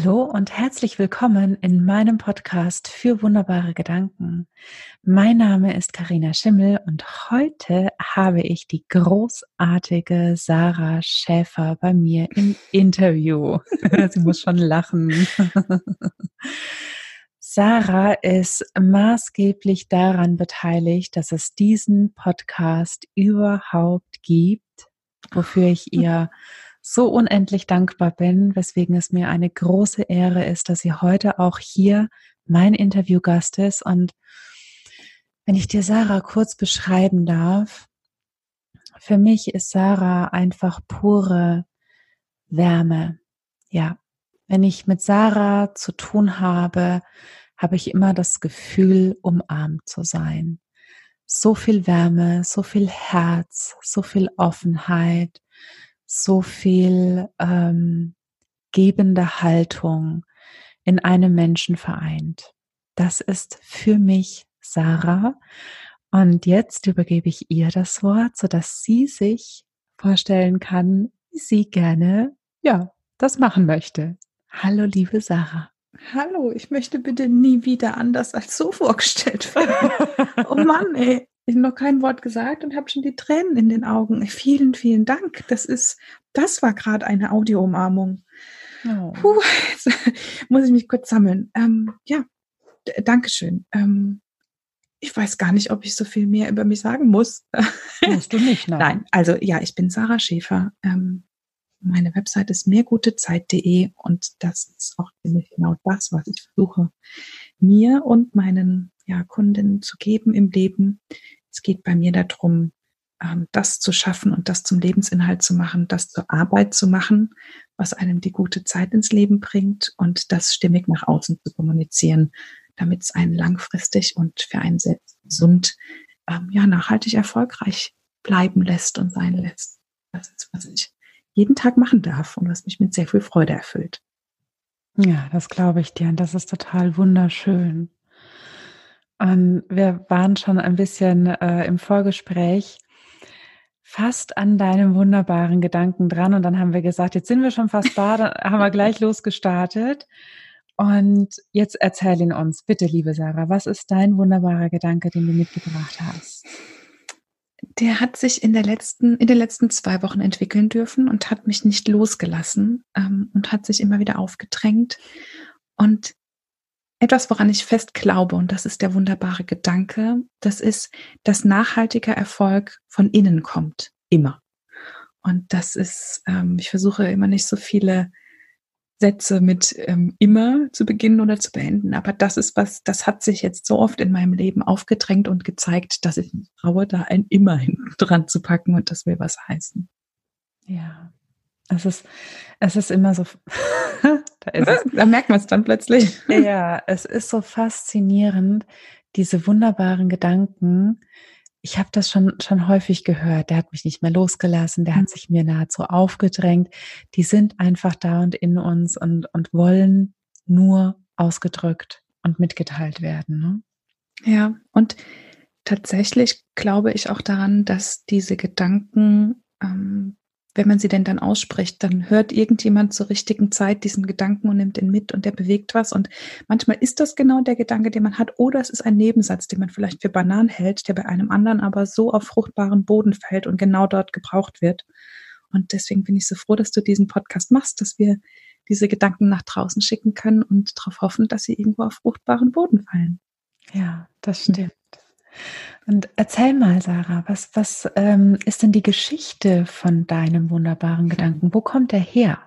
Hallo und herzlich willkommen in meinem Podcast für wunderbare Gedanken. Mein Name ist Karina Schimmel und heute habe ich die großartige Sarah Schäfer bei mir im Interview. Sie muss schon lachen. Sarah ist maßgeblich daran beteiligt, dass es diesen Podcast überhaupt gibt, wofür ich ihr so unendlich dankbar bin, weswegen es mir eine große Ehre ist, dass sie heute auch hier mein Interviewgast ist. Und wenn ich dir Sarah kurz beschreiben darf, für mich ist Sarah einfach pure Wärme. Ja, wenn ich mit Sarah zu tun habe, habe ich immer das Gefühl, umarmt zu sein. So viel Wärme, so viel Herz, so viel Offenheit, so viel ähm, gebende Haltung in einem Menschen vereint. Das ist für mich Sarah. Und jetzt übergebe ich ihr das Wort, sodass sie sich vorstellen kann, wie sie gerne, ja, das machen möchte. Hallo, liebe Sarah. Hallo, ich möchte bitte nie wieder anders als so vorgestellt werden. oh Mann, ey. Ich habe noch kein Wort gesagt und habe schon die Tränen in den Augen. Vielen, vielen Dank. Das ist, das war gerade eine Audio-Umarmung. Oh. Puh, jetzt muss ich mich kurz sammeln. Ähm, ja, Dankeschön. Ähm, ich weiß gar nicht, ob ich so viel mehr über mich sagen muss. Musst du nicht, nein. nein also ja, ich bin Sarah Schäfer. Ähm, meine Website ist mehrgutezeit.de und das ist auch genau das, was ich versuche, mir und meinen ja, Kundinnen zu geben im Leben. Es geht bei mir darum, ähm, das zu schaffen und das zum Lebensinhalt zu machen, das zur Arbeit zu machen, was einem die gute Zeit ins Leben bringt und das stimmig nach außen zu kommunizieren, damit es einen langfristig und für einen selbst gesund, ähm, ja, nachhaltig erfolgreich bleiben lässt und sein lässt. Das ist, was ich jeden Tag machen darf und was mich mit sehr viel Freude erfüllt. Ja, das glaube ich dir und das ist total wunderschön. Und wir waren schon ein bisschen äh, im Vorgespräch fast an deinem wunderbaren Gedanken dran und dann haben wir gesagt, jetzt sind wir schon fast da, dann haben wir gleich losgestartet. Und jetzt erzähl ihn uns, bitte, liebe Sarah, was ist dein wunderbarer Gedanke, den du mitgebracht hast? Der hat sich in der letzten, in den letzten zwei Wochen entwickeln dürfen und hat mich nicht losgelassen ähm, und hat sich immer wieder aufgedrängt. Und etwas, woran ich fest glaube, und das ist der wunderbare Gedanke, das ist, dass nachhaltiger Erfolg von innen kommt. Immer. Und das ist, ähm, ich versuche immer nicht so viele Sätze mit ähm, immer zu beginnen oder zu beenden. Aber das ist was, das hat sich jetzt so oft in meinem Leben aufgedrängt und gezeigt, dass ich traue, da ein immer hinten dran zu packen und das will was heißen. Ja, es ist, es ist immer so, da, ist es. da merkt man es dann plötzlich. Ja, es ist so faszinierend, diese wunderbaren Gedanken. Ich habe das schon, schon häufig gehört. Der hat mich nicht mehr losgelassen, der hat mhm. sich mir nahezu aufgedrängt. Die sind einfach da und in uns und, und wollen nur ausgedrückt und mitgeteilt werden. Ne? Ja, und tatsächlich glaube ich auch daran, dass diese Gedanken ähm, wenn man sie denn dann ausspricht, dann hört irgendjemand zur richtigen Zeit diesen Gedanken und nimmt ihn mit und der bewegt was. Und manchmal ist das genau der Gedanke, den man hat, oder es ist ein Nebensatz, den man vielleicht für Bananen hält, der bei einem anderen aber so auf fruchtbaren Boden fällt und genau dort gebraucht wird. Und deswegen bin ich so froh, dass du diesen Podcast machst, dass wir diese Gedanken nach draußen schicken können und darauf hoffen, dass sie irgendwo auf fruchtbaren Boden fallen. Ja, das stimmt. Und erzähl mal, Sarah, was, was ähm, ist denn die Geschichte von deinem wunderbaren Gedanken? Wo kommt der her?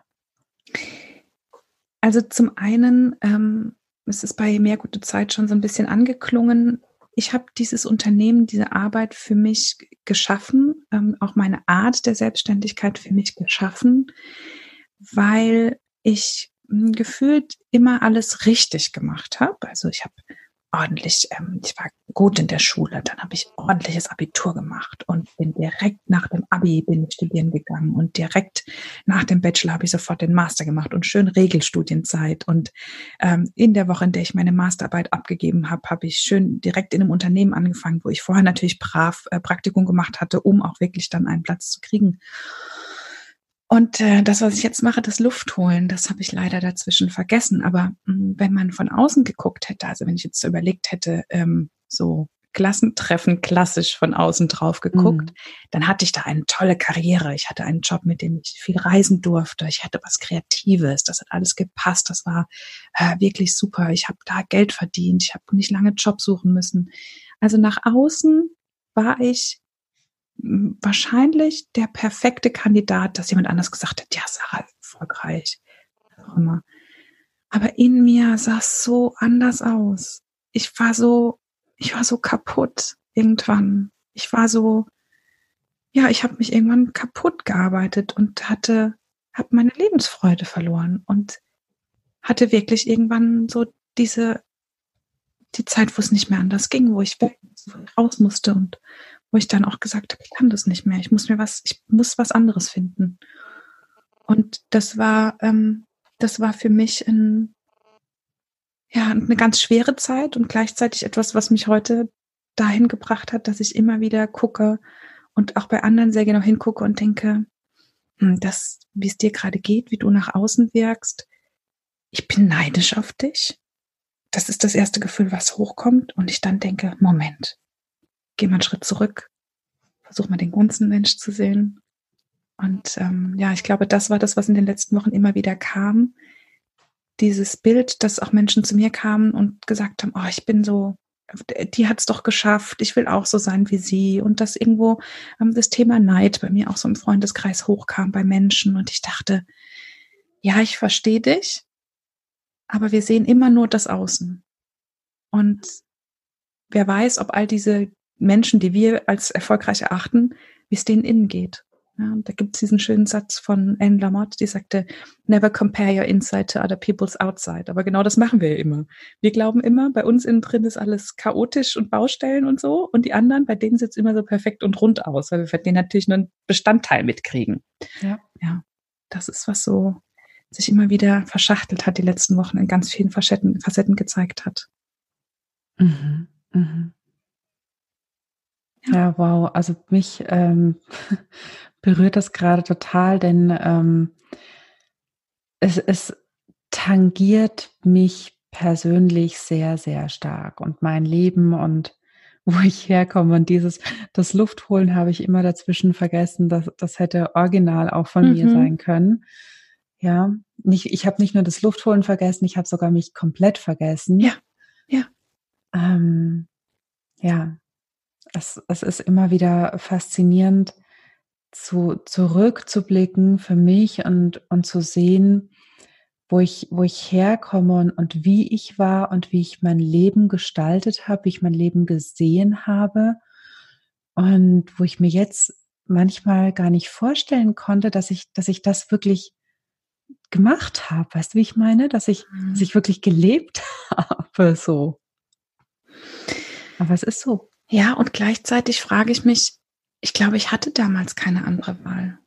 Also zum einen, ähm, es ist bei mehr gute Zeit schon so ein bisschen angeklungen. Ich habe dieses Unternehmen, diese Arbeit für mich geschaffen, ähm, auch meine Art der Selbstständigkeit für mich geschaffen, weil ich hm, gefühlt immer alles richtig gemacht habe. Also ich habe ordentlich, ähm, ich war gut in der Schule, dann habe ich ordentliches Abitur gemacht und bin direkt nach dem Abi bin ich studieren gegangen und direkt nach dem Bachelor habe ich sofort den Master gemacht und schön Regelstudienzeit und ähm, in der Woche, in der ich meine Masterarbeit abgegeben habe, habe ich schön direkt in einem Unternehmen angefangen, wo ich vorher natürlich brav äh, Praktikum gemacht hatte, um auch wirklich dann einen Platz zu kriegen. Und äh, das, was ich jetzt mache, das Luftholen, das habe ich leider dazwischen vergessen. Aber mh, hm, wenn man von außen geguckt hätte, also wenn ich jetzt so überlegt hätte, ähm, so Klassentreffen klassisch von außen drauf geguckt, mhm. dann hatte ich da eine tolle Karriere. Ich hatte einen Job, mit dem ich viel reisen durfte. Ich hatte was Kreatives. Das hat alles gepasst. Das war äh, wirklich super. Ich habe da Geld verdient. Ich habe nicht lange Job suchen müssen. Also nach außen war ich wahrscheinlich der perfekte Kandidat, dass jemand anders gesagt hat, ja, Sarah, erfolgreich. Aber in mir sah es so anders aus. Ich war so, ich war so kaputt irgendwann. Ich war so, ja, ich habe mich irgendwann kaputt gearbeitet und hatte, habe meine Lebensfreude verloren und hatte wirklich irgendwann so diese, die Zeit, wo es nicht mehr anders ging, wo ich raus musste und wo ich dann auch gesagt habe, ich kann das nicht mehr, ich muss mir was, ich muss was anderes finden. Und das war, ähm, das war für mich ein, ja, eine ganz schwere Zeit und gleichzeitig etwas, was mich heute dahin gebracht hat, dass ich immer wieder gucke und auch bei anderen sehr genau hingucke und denke, hm, das, wie es dir gerade geht, wie du nach außen wirkst, ich bin neidisch auf dich. Das ist das erste Gefühl, was hochkommt und ich dann denke, Moment, geh mal einen Schritt zurück, versuch mal den ganzen Mensch zu sehen. Und ähm, ja, ich glaube, das war das, was in den letzten Wochen immer wieder kam. Dieses Bild, dass auch Menschen zu mir kamen und gesagt haben, oh, ich bin so, die hat es doch geschafft, ich will auch so sein wie sie. Und dass irgendwo ähm, das Thema Neid bei mir auch so im Freundeskreis hochkam bei Menschen. Und ich dachte, ja, ich verstehe dich, aber wir sehen immer nur das Außen. Und wer weiß, ob all diese Menschen, die wir als erfolgreich erachten, wie es denen innen geht. Ja, da gibt es diesen schönen Satz von Anne Lamott, die sagte, never compare your inside to other people's outside. Aber genau das machen wir ja immer. Wir glauben immer, bei uns innen drin ist alles chaotisch und Baustellen und so. Und die anderen, bei denen sieht es immer so perfekt und rund aus, weil wir von denen natürlich nur einen Bestandteil mitkriegen. Ja. ja, das ist was so sich immer wieder verschachtelt hat, die letzten Wochen in ganz vielen Facetten, Facetten gezeigt hat. Mhm. Mhm. Ja, wow. Also mich ähm, berührt das gerade total, denn ähm, es, es tangiert mich persönlich sehr, sehr stark und mein Leben und wo ich herkomme. Und dieses, das Luftholen habe ich immer dazwischen vergessen. Das, das hätte original auch von mhm. mir sein können. Ja, nicht, ich habe nicht nur das Luftholen vergessen, ich habe sogar mich komplett vergessen. Ja, ja. Ähm, ja, es, es ist immer wieder faszinierend, zu, zurückzublicken für mich und, und zu sehen, wo ich, wo ich herkomme und, und wie ich war und wie ich mein Leben gestaltet habe, wie ich mein Leben gesehen habe und wo ich mir jetzt manchmal gar nicht vorstellen konnte, dass ich, dass ich das wirklich gemacht habe. Weißt du, wie ich meine? Dass ich, dass mhm. ich wirklich gelebt habe, so. Aber es ist so. Ja, und gleichzeitig frage ich mich, ich glaube, ich hatte damals keine andere Wahl.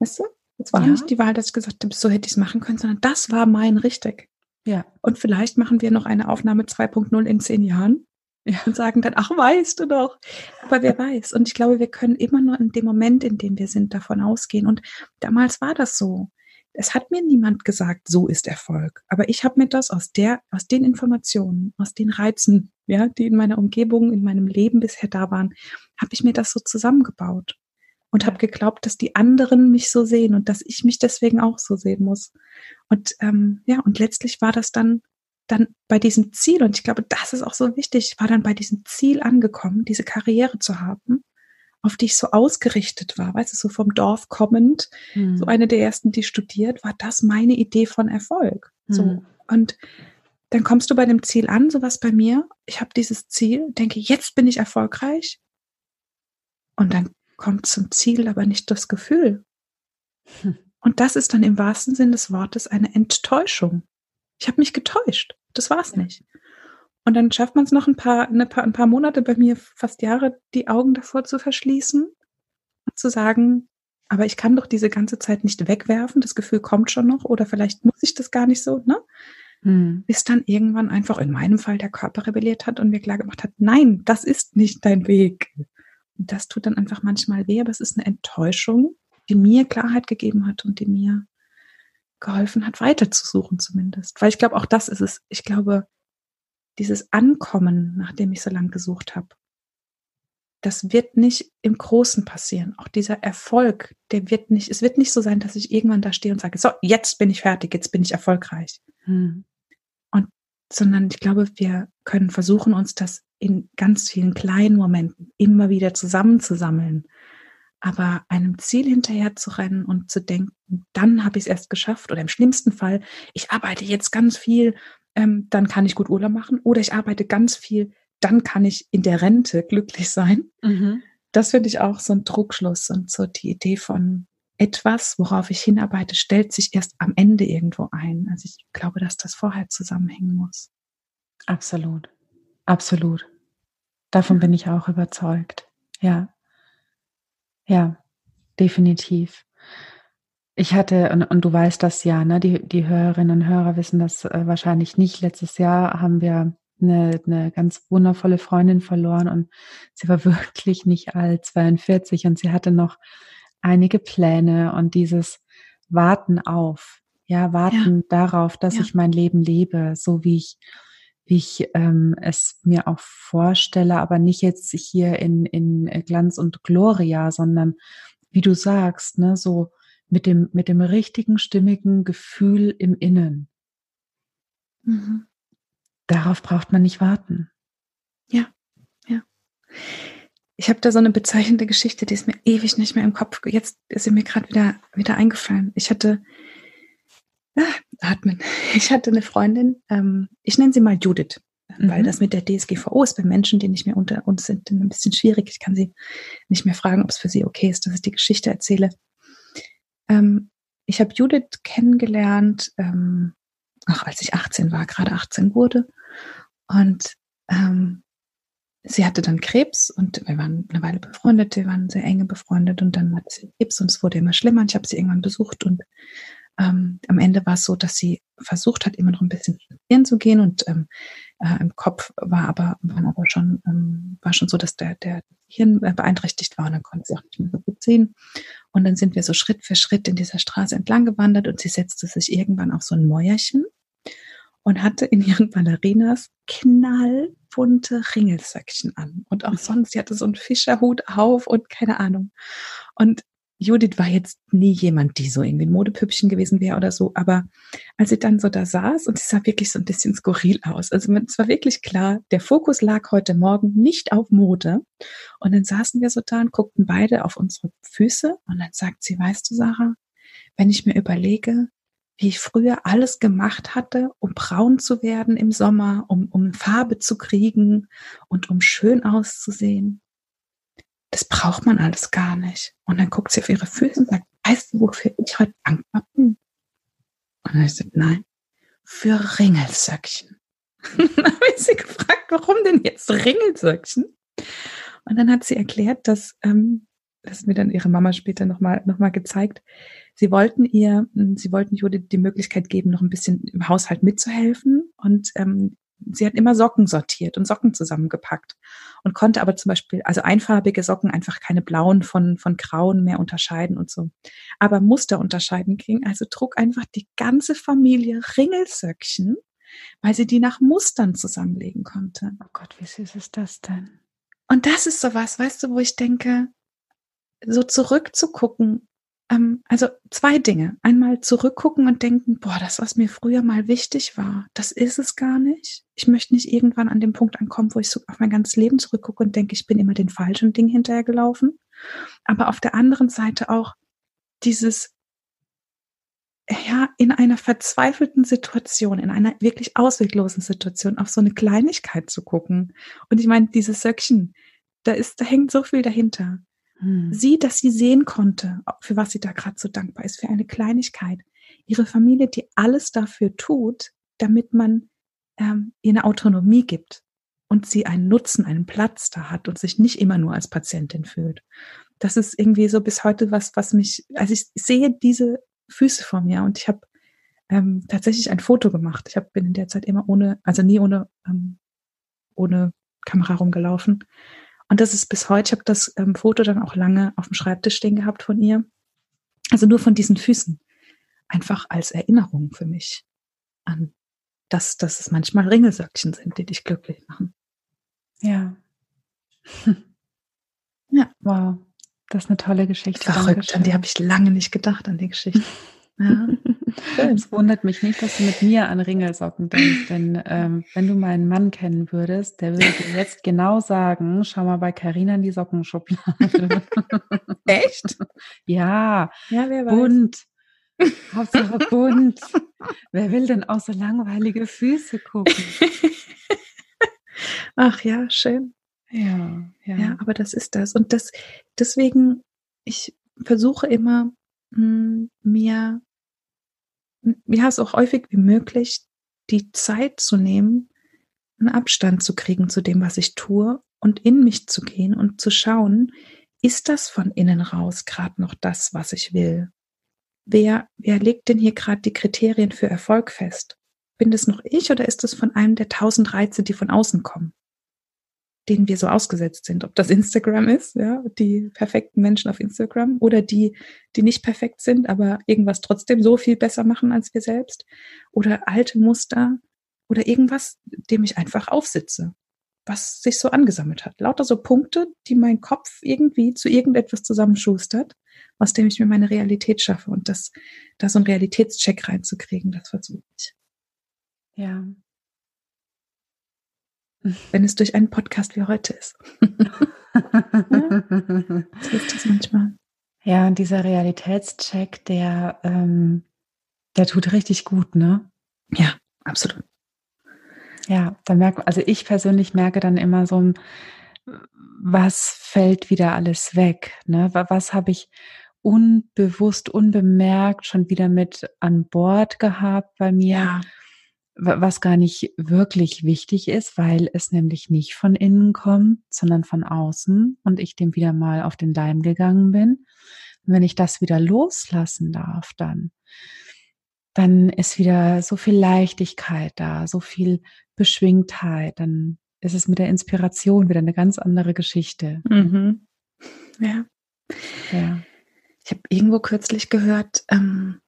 Weißt du? Es war ja. nicht die Wahl, dass ich gesagt habe, so hätte ich es machen können, sondern das war mein richtig. Ja. Und vielleicht machen wir noch eine Aufnahme 2.0 in zehn Jahren ja. und sagen dann, ach, weißt du doch. Aber wer weiß. Und ich glaube, wir können immer nur in dem Moment, in dem wir sind, davon ausgehen. Und damals war das so. Es hat mir niemand gesagt, so ist Erfolg. Aber ich habe mir das aus der, aus den Informationen, aus den Reizen, ja, die in meiner Umgebung, in meinem Leben bisher da waren, habe ich mir das so zusammengebaut und habe geglaubt, dass die anderen mich so sehen und dass ich mich deswegen auch so sehen muss. Und ähm, ja, und letztlich war das dann dann bei diesem Ziel und ich glaube, das ist auch so wichtig. Ich war dann bei diesem Ziel angekommen, diese Karriere zu haben auf die ich so ausgerichtet war, weißt du, so vom Dorf kommend, mhm. so eine der ersten, die studiert, war das meine Idee von Erfolg. So. Mhm. Und dann kommst du bei dem Ziel an, sowas bei mir. Ich habe dieses Ziel, denke, jetzt bin ich erfolgreich. Und dann kommt zum Ziel aber nicht das Gefühl. Hm. Und das ist dann im wahrsten Sinn des Wortes eine Enttäuschung. Ich habe mich getäuscht. Das war's ja. nicht. Und dann schafft man es noch ein paar, eine paar, ein paar Monate, bei mir fast Jahre, die Augen davor zu verschließen und zu sagen, aber ich kann doch diese ganze Zeit nicht wegwerfen, das Gefühl kommt schon noch oder vielleicht muss ich das gar nicht so, ne? Hm. Bis dann irgendwann einfach in meinem Fall der Körper rebelliert hat und mir klar gemacht hat, nein, das ist nicht dein Weg. Und das tut dann einfach manchmal weh, aber es ist eine Enttäuschung, die mir Klarheit gegeben hat und die mir geholfen hat, weiterzusuchen zumindest. Weil ich glaube, auch das ist es. Ich glaube, dieses Ankommen, nachdem ich so lange gesucht habe, das wird nicht im Großen passieren. Auch dieser Erfolg, der wird nicht, es wird nicht so sein, dass ich irgendwann da stehe und sage, so, jetzt bin ich fertig, jetzt bin ich erfolgreich. Hm. Sondern ich glaube, wir können versuchen, uns das in ganz vielen kleinen Momenten immer wieder zusammenzusammeln. Aber einem Ziel hinterher zu rennen und zu denken, dann habe ich es erst geschafft oder im schlimmsten Fall, ich arbeite jetzt ganz viel, ähm, dann kann ich gut Urlaub machen oder ich arbeite ganz viel, dann kann ich in der Rente glücklich sein. Mhm. Das finde ich auch so ein Druckschluss und so die Idee von etwas, worauf ich hinarbeite, stellt sich erst am Ende irgendwo ein. Also ich glaube, dass das vorher zusammenhängen muss. Absolut. Absolut. Davon bin ich auch überzeugt. Ja. Ja, definitiv. Ich hatte, und, und, du weißt das ja, ne, die, die Hörerinnen und Hörer wissen das äh, wahrscheinlich nicht. Letztes Jahr haben wir eine, eine ganz wundervolle Freundin verloren und sie war wirklich nicht alt, 42 und sie hatte noch einige Pläne und dieses Warten auf, ja, warten ja. darauf, dass ja. ich mein Leben lebe, so wie ich, wie ich ähm, es mir auch vorstelle, aber nicht jetzt hier in, in Glanz und Gloria, sondern wie du sagst, ne, so mit dem, mit dem richtigen, stimmigen Gefühl im Innen. Mhm. Darauf braucht man nicht warten. Ja, ja. Ich habe da so eine bezeichnende Geschichte, die ist mir ewig nicht mehr im Kopf. Jetzt ist sie mir gerade wieder, wieder eingefallen. Ich hatte, ah, atmen. Ich hatte eine Freundin, ähm, ich nenne sie mal Judith, mhm. weil das mit der DSGVO ist bei Menschen, die nicht mehr unter uns sind, ein bisschen schwierig. Ich kann sie nicht mehr fragen, ob es für sie okay ist, dass ich die Geschichte erzähle. Ähm, ich habe Judith kennengelernt, ähm, ach, als ich 18 war, gerade 18 wurde. Und ähm, sie hatte dann Krebs und wir waren eine Weile befreundet, wir waren sehr enge befreundet und dann hatte sie Krebs und es wurde immer schlimmer und ich habe sie irgendwann besucht und ähm, am Ende war es so, dass sie versucht hat, immer noch ein bisschen spazieren zu gehen und ähm, äh, im Kopf war aber, waren aber schon, ähm, war schon so, dass der, der Hirn beeinträchtigt war und dann konnte sie auch nicht mehr so gut sehen. Und dann sind wir so Schritt für Schritt in dieser Straße entlang gewandert und sie setzte sich irgendwann auf so ein Mäuerchen und hatte in ihren Ballerinas knallbunte Ringelsöckchen an. Und auch sonst, sie hatte so einen Fischerhut auf und keine Ahnung. Und Judith war jetzt nie jemand, die so irgendwie ein Modepüppchen gewesen wäre oder so, aber als sie dann so da saß und sie sah wirklich so ein bisschen skurril aus. Also es war wirklich klar, der Fokus lag heute Morgen nicht auf Mode. Und dann saßen wir so da und guckten beide auf unsere Füße und dann sagt sie, weißt du, Sarah, wenn ich mir überlege, wie ich früher alles gemacht hatte, um braun zu werden im Sommer, um, um Farbe zu kriegen und um schön auszusehen. Das braucht man alles gar nicht. Und dann guckt sie auf ihre Füße und sagt, weißt du, wofür ich heute dankbar bin? Und dann sagt nein, für Ringelsöckchen. dann habe ich sie gefragt, warum denn jetzt Ringelsöckchen? Und dann hat sie erklärt, dass, ähm, das hat mir dann ihre Mama später nochmal noch mal gezeigt, Sie wollten ihr, hm, sie wollten Judith die Möglichkeit geben, noch ein bisschen im Haushalt mitzuhelfen und ähm, sie hat immer Socken sortiert und Socken zusammengepackt und konnte aber zum Beispiel, also einfarbige Socken einfach keine blauen von, von grauen mehr unterscheiden und so. Aber Muster unterscheiden ging, also trug einfach die ganze Familie Ringelsöckchen, weil sie die nach Mustern zusammenlegen konnte. Oh Gott, wie süß ist das denn? Und das ist sowas, weißt du, wo ich denke, so zurückzugucken ähm, also zwei Dinge. Einmal zurückgucken und denken, boah, das, was mir früher mal wichtig war, das ist es gar nicht. Ich möchte nicht irgendwann an dem Punkt ankommen, wo ich so auf mein ganzes Leben zurückgucke und denke, ich bin immer den falschen Ding hinterhergelaufen. Aber auf der anderen Seite auch dieses, ja, in einer verzweifelten Situation, in einer wirklich ausweglosen Situation auf so eine Kleinigkeit zu gucken. Und ich meine, dieses Söckchen, da ist, da hängt so viel dahinter. Hm. Sie, dass sie sehen konnte, für was sie da gerade so dankbar ist, für eine Kleinigkeit. Ihre Familie, die alles dafür tut, damit man ähm, ihr eine Autonomie gibt und sie einen Nutzen, einen Platz da hat und sich nicht immer nur als Patientin fühlt. Das ist irgendwie so bis heute was, was mich, also ich sehe diese Füße vor mir und ich habe ähm, tatsächlich ein Foto gemacht. Ich hab, bin in der Zeit immer ohne, also nie ohne, ähm, ohne Kamera rumgelaufen und das ist bis heute, ich habe das ähm, Foto dann auch lange auf dem Schreibtisch stehen gehabt von ihr. Also nur von diesen Füßen. Einfach als Erinnerung für mich an das, dass es manchmal Ringelsöckchen sind, die dich glücklich machen. Ja. Ja. Wow. Das ist eine tolle Geschichte. Verrückt, an die habe ich lange nicht gedacht, an die Geschichte. Ja. es wundert mich nicht, dass du mit mir an Ringelsocken denkst, denn ähm, wenn du meinen Mann kennen würdest, der würde dir jetzt genau sagen, schau mal bei Carina in die Sockenschublade. Echt? Ja. Ja, wer weiß. Bunt. Hauptsache bunt. wer will denn auch so langweilige Füße gucken? Ach ja, schön. Ja, ja. Ja, aber das ist das. Und das, deswegen, ich versuche immer, hm, mir, ja, so häufig wie möglich die Zeit zu nehmen, einen Abstand zu kriegen zu dem, was ich tue und in mich zu gehen und zu schauen, ist das von innen raus gerade noch das, was ich will? Wer, wer legt denn hier gerade die Kriterien für Erfolg fest? Bin das noch ich oder ist das von einem der tausend Reize, die von außen kommen? Denen wir so ausgesetzt sind. Ob das Instagram ist, ja, die perfekten Menschen auf Instagram oder die, die nicht perfekt sind, aber irgendwas trotzdem so viel besser machen als wir selbst oder alte Muster oder irgendwas, dem ich einfach aufsitze, was sich so angesammelt hat. Lauter so Punkte, die mein Kopf irgendwie zu irgendetwas zusammenschustert, aus dem ich mir meine Realität schaffe und das, da so einen Realitätscheck reinzukriegen, das versuche ich. Ja, wenn es durch einen Podcast wie heute ist. ja, so ist das manchmal. Ja, und dieser Realitätscheck, der, ähm, der tut richtig gut, ne? Ja, absolut. Ja, da merkt also ich persönlich merke dann immer so, was fällt wieder alles weg, ne? Was habe ich unbewusst, unbemerkt schon wieder mit an Bord gehabt bei mir? Ja was gar nicht wirklich wichtig ist, weil es nämlich nicht von innen kommt, sondern von außen und ich dem wieder mal auf den Leim gegangen bin. Und wenn ich das wieder loslassen darf, dann, dann ist wieder so viel Leichtigkeit da, so viel Beschwingtheit, dann ist es mit der Inspiration wieder eine ganz andere Geschichte. Mhm. Ja. ja. Ich habe irgendwo kürzlich gehört, ähm,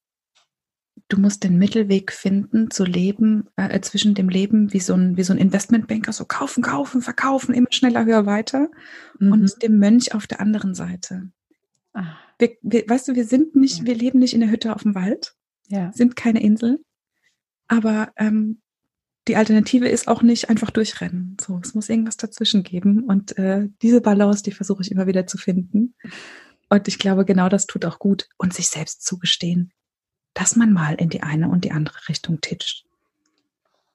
du musst den Mittelweg finden zu leben, äh, zwischen dem Leben wie so ein, wie so ein Investmentbanker, so kaufen, kaufen, verkaufen, immer schneller, höher, weiter mhm. und dem Mönch auf der anderen Seite. Ah. Wir, wir, weißt du, wir sind nicht, ja. wir leben nicht in der Hütte auf dem Wald, ja. sind keine Insel, aber ähm, die Alternative ist auch nicht einfach durchrennen. So, es muss irgendwas dazwischen geben und äh, diese Balance, die versuche ich immer wieder zu finden. Und ich glaube, genau das tut auch gut und sich selbst zugestehen dass man mal in die eine und die andere Richtung titscht.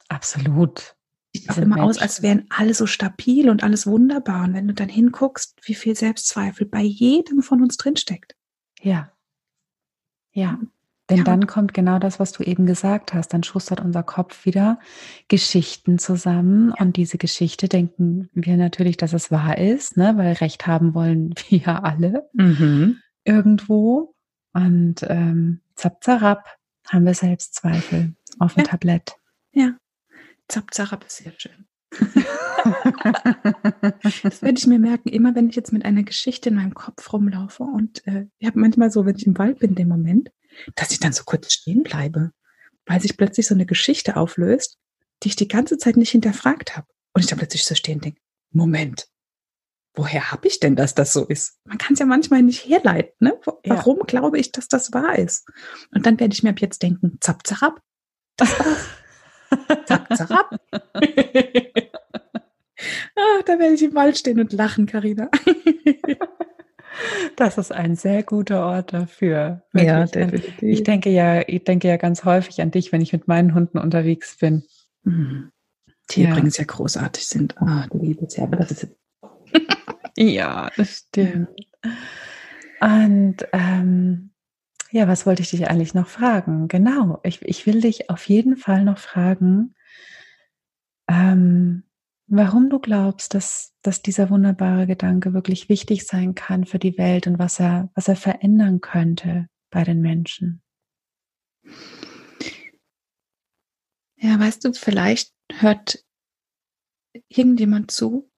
Absolut. Sieht auch immer Menschen. aus, als wären alle so stabil und alles wunderbar. Und wenn du dann hinguckst, wie viel Selbstzweifel bei jedem von uns drinsteckt. Ja. Ja. Denn ja. dann kommt genau das, was du eben gesagt hast. Dann schustert unser Kopf wieder Geschichten zusammen. Ja. Und diese Geschichte denken wir natürlich, dass es wahr ist, ne? weil Recht haben wollen wir ja alle mhm. irgendwo. Und ähm, zap, zarab, haben wir Selbstzweifel auf dem ja. Tablett. Ja, zap, zarab ist sehr schön. das werde ich mir merken, immer wenn ich jetzt mit einer Geschichte in meinem Kopf rumlaufe und äh, ich habe manchmal so, wenn ich im Wald bin, in dem Moment, dass ich dann so kurz stehen bleibe, weil sich plötzlich so eine Geschichte auflöst, die ich die ganze Zeit nicht hinterfragt habe. Und ich dann plötzlich so stehen denke, Moment, woher habe ich denn, dass das so ist? Man kann es ja manchmal nicht herleiten. Ne? Warum ja. glaube ich, dass das wahr ist? Und dann werde ich mir ab jetzt denken, zapp, zarab. Das war's. zapp, zarab. ah, da werde ich im Wald stehen und lachen, Karina. Das ist ein sehr guter Ort dafür. Wirklich. Ja, definitiv. Ich denke ja, ich denke ja ganz häufig an dich, wenn ich mit meinen Hunden unterwegs bin. Mhm. Die ja. übrigens ja großartig sind. Ah, du liebes Herr, aber das ist jetzt ja, das stimmt. Und ähm, ja, was wollte ich dich eigentlich noch fragen? Genau, ich, ich will dich auf jeden Fall noch fragen, ähm, warum du glaubst, dass, dass dieser wunderbare Gedanke wirklich wichtig sein kann für die Welt und was er, was er verändern könnte bei den Menschen. Ja, weißt du, vielleicht hört irgendjemand zu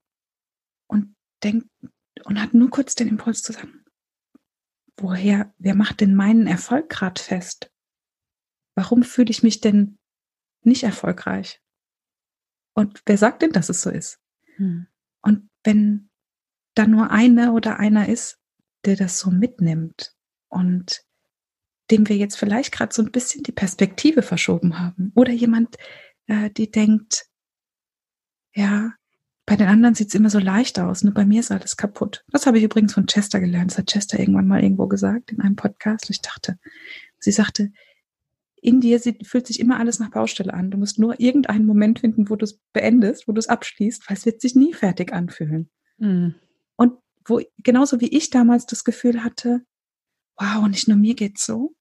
denkt und hat nur kurz den Impuls zu sagen, woher, wer macht denn meinen Erfolg gerade fest? Warum fühle ich mich denn nicht erfolgreich? Und wer sagt denn, dass es so ist? Hm. Und wenn da nur eine oder einer ist, der das so mitnimmt und dem wir jetzt vielleicht gerade so ein bisschen die Perspektive verschoben haben. Oder jemand, äh, die denkt, ja, bei den anderen sieht's immer so leicht aus, nur bei mir ist alles kaputt. Das habe ich übrigens von Chester gelernt. Das hat Chester irgendwann mal irgendwo gesagt in einem Podcast. Ich dachte, sie sagte, in dir fühlt sich immer alles nach Baustelle an. Du musst nur irgendeinen Moment finden, wo du es beendest, wo du es abschließt, weil es wird sich nie fertig anfühlen. Mhm. Und wo, genauso wie ich damals das Gefühl hatte, wow, nicht nur mir geht's so,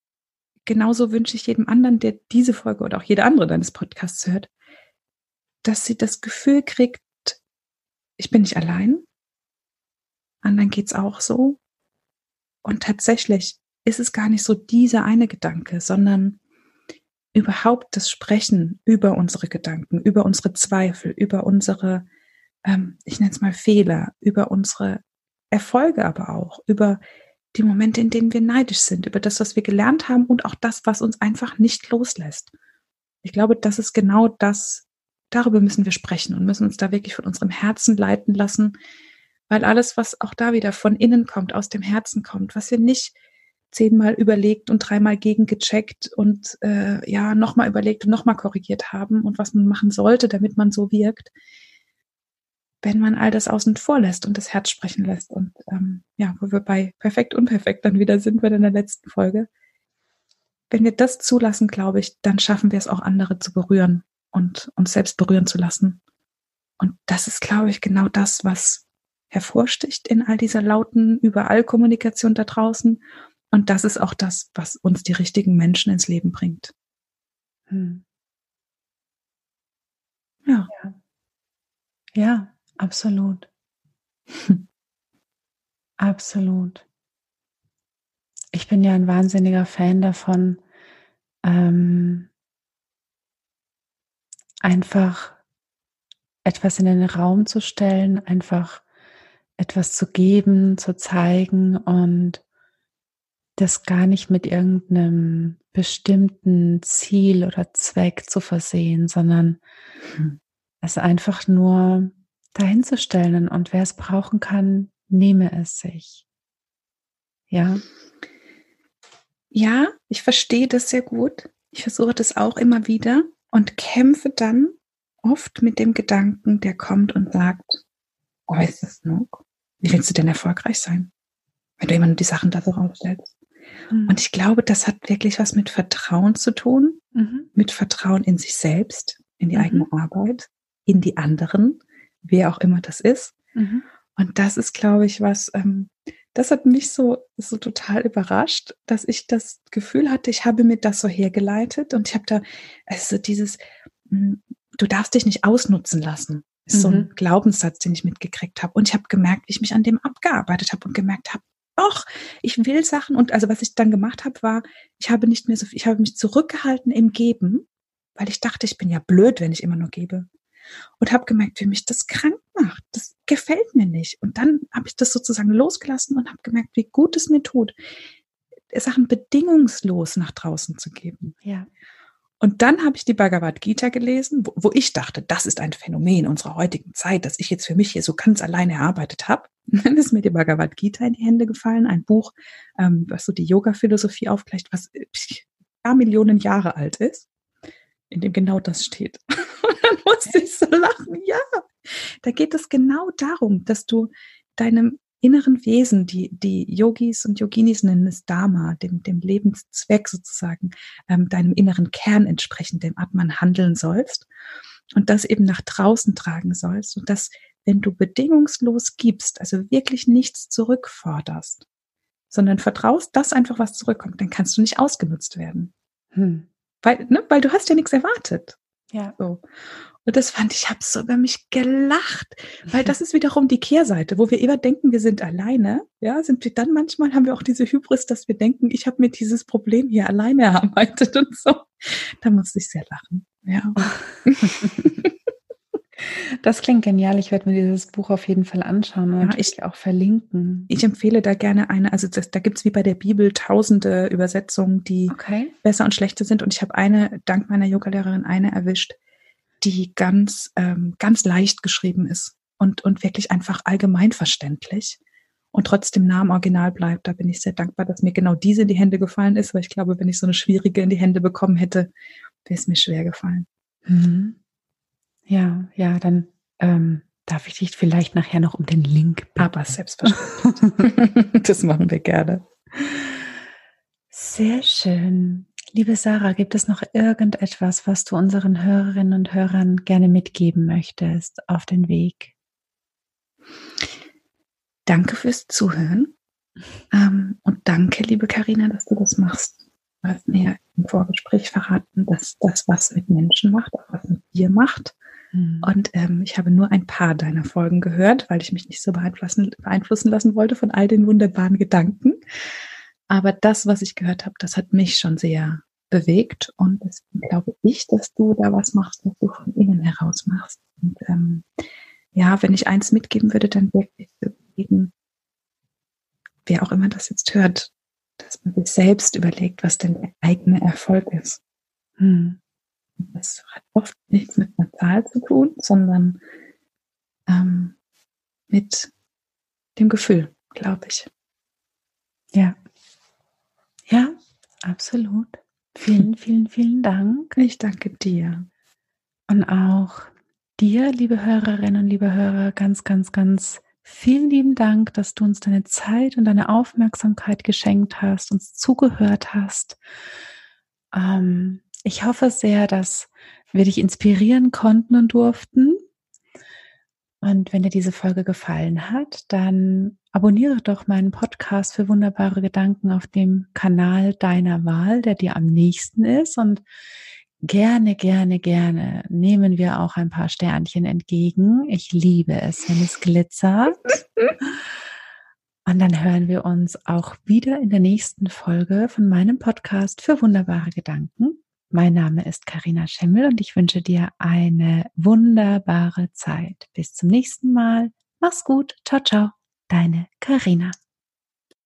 genauso wünsche ich jedem anderen, der diese Folge oder auch jede andere deines Podcasts hört, dass sie das Gefühl kriegt, ich bin nicht allein, anderen geht's auch so. Und tatsächlich ist es gar nicht so dieser eine Gedanke, sondern überhaupt das Sprechen über unsere Gedanken, über unsere Zweifel, über unsere, ähm, ich nenne es mal Fehler, über unsere Erfolge aber auch, über die Momente, in denen wir neidisch sind, über das, was wir gelernt haben und auch das, was uns einfach nicht loslässt. Ich glaube, das ist genau das, darüber müssen wir sprechen und müssen uns da wirklich von unserem Herzen leiten lassen, weil alles, was auch da wieder von innen kommt, aus dem Herzen kommt, was wir nicht zehnmal überlegt und dreimal gegengecheckt und äh, ja, nochmal überlegt und nochmal korrigiert haben und was man machen sollte, damit man so wirkt, wenn man all das außen vor lässt und das Herz sprechen lässt. Und ähm, ja, wo wir bei perfekt, unperfekt dann wieder sind wir in der letzten Folge. Wenn wir das zulassen, glaube ich, dann schaffen wir es auch andere zu berühren und uns selbst berühren zu lassen. Und das ist, glaube ich, genau das, was hervorsticht in all dieser lauten Überall-Kommunikation da draußen. Und das ist auch das, was uns die richtigen Menschen ins Leben bringt. Hm. Ja. ja. Ja, Absolut. Absolut. Ich bin ja ein wahnsinniger Fan davon, ähm, einfach etwas in den Raum zu stellen, einfach etwas zu geben, zu zeigen und das gar nicht mit irgendeinem bestimmten Ziel oder Zweck zu versehen, sondern hm. es einfach nur dahinzustellen und wer es brauchen kann, nehme es sich. Ja. Ja, ich verstehe das sehr gut. Ich versuche das auch immer wieder und kämpfe dann oft mit dem Gedanken, der kommt und sagt, oh, ist das genug? Wie willst du denn erfolgreich sein, wenn du immer nur die Sachen da so rausstellst? Mhm. Und ich glaube, das hat wirklich was mit Vertrauen zu tun, mhm. mit Vertrauen in sich selbst, in die mhm. eigene Arbeit, in die anderen wer auch immer das ist. Mhm. Und das ist, glaube ich, was, ähm, das hat mich so, so total überrascht, dass ich das Gefühl hatte, ich habe mir das so hergeleitet und ich habe da, also dieses, hm, du darfst dich nicht ausnutzen lassen. Ist mhm. so ein mhm. Glaubenssatz, den ich mitgekriegt habe. Und ich habe gemerkt, wie ich mich an dem abgearbeitet habe und gemerkt habe, doch, ich will Sachen. Und also was ich dann gemacht habe, war, ich habe nicht mehr so viel, ich habe mich zurückgehalten im Geben, weil ich dachte, ich bin ja blöd, wenn ich immer nur gebe und habe gemerkt, wie mich das krank macht. Das gefällt mir nicht. Und dann habe ich das sozusagen losgelassen und habe gemerkt, wie gut es mir tut, Sachen bedingungslos nach draußen zu geben. Ja. Und dann habe ich die Bhagavad Gita gelesen, wo, wo, ich dachte, das ist ein Phänomen unserer heutigen Zeit, das ich jetzt für mich hier so ganz alleine erarbeitet habe. Dann ist mir die Bhagavad Gita in die Hände gefallen, ein Buch, ähm, was so die Yoga-Philosophie aufgleicht, was ja, Millionen Jahre alt ist, in dem genau das steht. Dann musste ich so lachen. Ja, da geht es genau darum, dass du deinem inneren Wesen, die, die Yogis und Yoginis nennen es Dharma, dem, dem Lebenszweck sozusagen, ähm, deinem inneren Kern entsprechend, dem Atman handeln sollst und das eben nach draußen tragen sollst und das, wenn du bedingungslos gibst, also wirklich nichts zurückforderst, sondern vertraust, dass einfach was zurückkommt, dann kannst du nicht ausgenutzt werden. Hm. Weil, ne, weil du hast ja nichts erwartet. Ja. So. Und das fand ich, habe so über mich gelacht, weil das ist wiederum die Kehrseite, wo wir immer denken, wir sind alleine. Ja, sind wir dann manchmal haben wir auch diese Hybris, dass wir denken, ich habe mir dieses Problem hier alleine erarbeitet und so. Da musste ich sehr lachen. Ja. Das klingt genial. Ich werde mir dieses Buch auf jeden Fall anschauen und ja, ich auch verlinken. Ich empfehle da gerne eine, also das, da gibt's wie bei der Bibel tausende Übersetzungen, die okay. besser und schlechter sind. Und ich habe eine, dank meiner Yogalehrerin, eine erwischt, die ganz, ähm, ganz leicht geschrieben ist und, und wirklich einfach allgemeinverständlich und trotzdem nah am Original bleibt. Da bin ich sehr dankbar, dass mir genau diese in die Hände gefallen ist, weil ich glaube, wenn ich so eine schwierige in die Hände bekommen hätte, wäre es mir schwer gefallen. Mhm. Ja, ja, dann ähm, darf ich dich vielleicht nachher noch um den Link. Aber selbstverständlich. das machen wir gerne. Sehr schön. Liebe Sarah, gibt es noch irgendetwas, was du unseren Hörerinnen und Hörern gerne mitgeben möchtest auf den Weg? Danke fürs Zuhören. Ähm, und danke, liebe Karina, dass du das machst. Du hast mir ja im Vorgespräch verraten, dass das was mit Menschen macht, auch was mit dir macht. Mhm. Und ähm, ich habe nur ein paar deiner Folgen gehört, weil ich mich nicht so beeinflussen, beeinflussen lassen wollte von all den wunderbaren Gedanken. Aber das, was ich gehört habe, das hat mich schon sehr bewegt. Und deswegen glaube ich, dass du da was machst, was du von innen heraus machst. Und ähm, ja, wenn ich eins mitgeben würde, dann wirklich jeden, wer auch immer das jetzt hört, dass man sich selbst überlegt, was denn der eigene Erfolg ist. Hm. Das hat oft nichts mit einer Zahl zu tun, sondern ähm, mit dem Gefühl, glaube ich. Ja. Ja, absolut. Vielen, vielen, vielen Dank. Ich danke dir. Und auch dir, liebe Hörerinnen und liebe Hörer, ganz, ganz, ganz Vielen lieben Dank, dass du uns deine Zeit und deine Aufmerksamkeit geschenkt hast, uns zugehört hast. Ähm, ich hoffe sehr, dass wir dich inspirieren konnten und durften. Und wenn dir diese Folge gefallen hat, dann abonniere doch meinen Podcast für wunderbare Gedanken auf dem Kanal deiner Wahl, der dir am nächsten ist. Und gerne, gerne, gerne nehmen wir auch ein paar Sternchen entgegen. Ich liebe es, wenn es glitzert. Und dann hören wir uns auch wieder in der nächsten Folge von meinem Podcast für wunderbare Gedanken. Mein Name ist Karina Schemmel und ich wünsche dir eine wunderbare Zeit. Bis zum nächsten Mal. Mach's gut. Ciao, ciao. Deine Karina.